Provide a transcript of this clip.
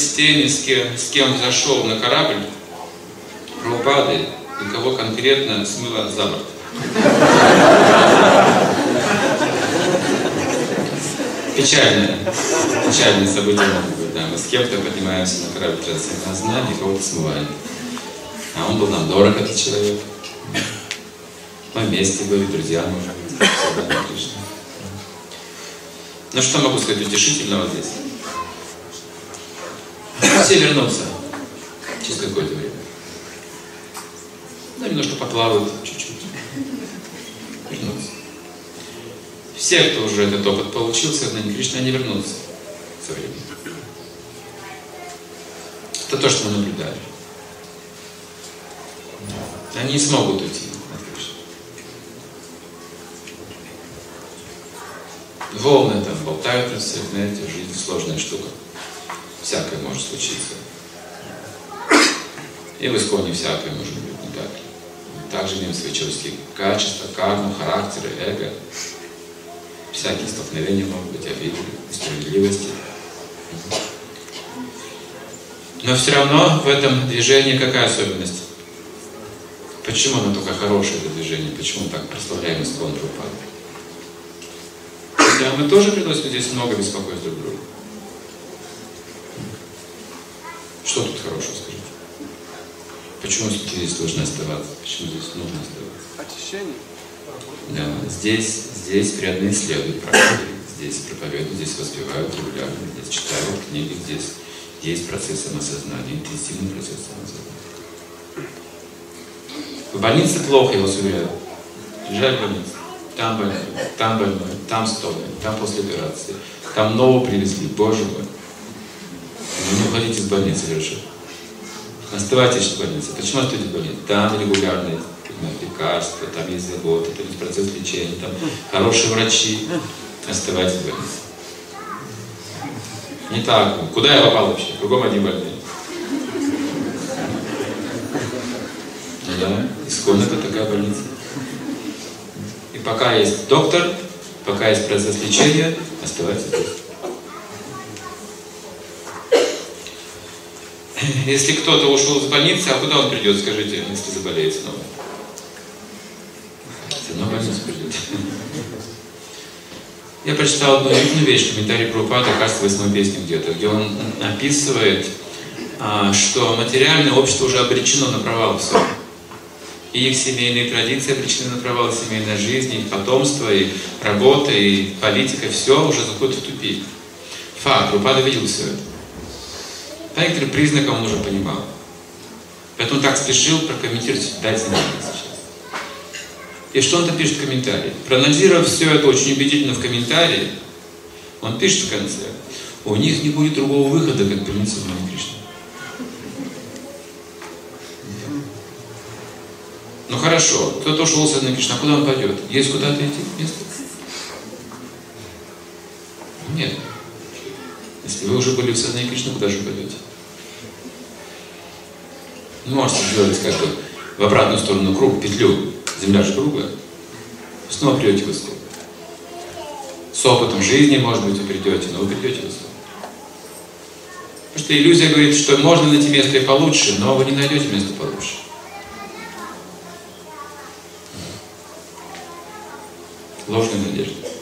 с теми, с кем, с кем зашел на корабль, Прабхупады, и кого конкретно смыло за борт. Печальное, печальное событие может быть, да. Мы с кем-то поднимаемся на корабль трансцендентного знания, кого-то смываем. А он был нам дорог, этот человек. Мы вместе были, друзья, может быть, Ну что могу сказать утешительного здесь? Все вернутся через какое-то время. Ну, немножко поплавают, чуть-чуть. Вернутся. Все, кто уже этот опыт получил, сознание Кришны, они вернутся со временем. Это то, что мы наблюдали. Они не смогут уйти от Кришны. Волны там болтают, знаете, жизнь сложная штука. Всякое может случиться. И в исконе всякое может быть, не так ли? Также свои человеческие качества, карму, характеры, эго. Всякие столкновения могут быть, обиды, несправедливости. Но все равно в этом движении какая особенность? Почему оно только хорошее, это движение? Почему мы так прославляем искон Прабхупады? Да, мы тоже приносим здесь много беспокойств друг другу. Что тут хорошего, скажите? Почему здесь должны оставаться? Почему здесь нужно оставаться? Очищение. Да, здесь, здесь преданные следуют практике. Здесь проповедуют, здесь воспевают регулярно, здесь читают книги, здесь есть процесс самосознания, интенсивный процесс самосознания. В больнице плохо, я вас уверяю. Приезжай в больницу. Там больной, там больной, там столбный, там после операции. Там нового привезли, боже мой. Ну, не уходите из больницы, хорошо. Оставайтесь в больнице. Почему оставайтесь в больнице? Там регулярные лекарства, там есть забота, там есть процесс лечения, там хорошие врачи. Оставайтесь в больнице. Не так. Куда я попал вообще? Кругом один больной. Ну да, исконно это такая больница. И пока есть доктор, пока есть процесс лечения, оставайтесь здесь. Если кто-то ушел из больницы, а куда он придет, скажите, если заболеет снова? В больницу придет. Я прочитал одну удивительную вещь, комментарий Прабхупада, кажется, восьмой песне где-то, где он описывает, а, что материальное общество уже обречено на провал все. И их семейные традиции обречены на провал, семейная жизнь, их потомство, и работа, и политика, все уже заходит в тупик. Факт, Прабхупада видел все это. По некоторым признакам он уже понимал. Поэтому так спешил прокомментировать, дать знания сейчас. И что он-то пишет в комментарии? Проанализировав все это очень убедительно в комментарии, он пишет в конце, у них не будет другого выхода, как принять сознание Кришны. Ну хорошо, кто-то ушел с сознания Кришны, а куда он пойдет? Есть куда-то идти? Место? Нет. Если вы уже были в сознании Кришны, куда же пойдете? Не можете сделать как бы в обратную сторону круг, петлю. Земля же круглая. Снова придете в исход. С опытом жизни, может быть, вы придете, но вы придете в исход. Потому что иллюзия говорит, что можно найти место и получше, но вы не найдете место получше. Ложная надежда.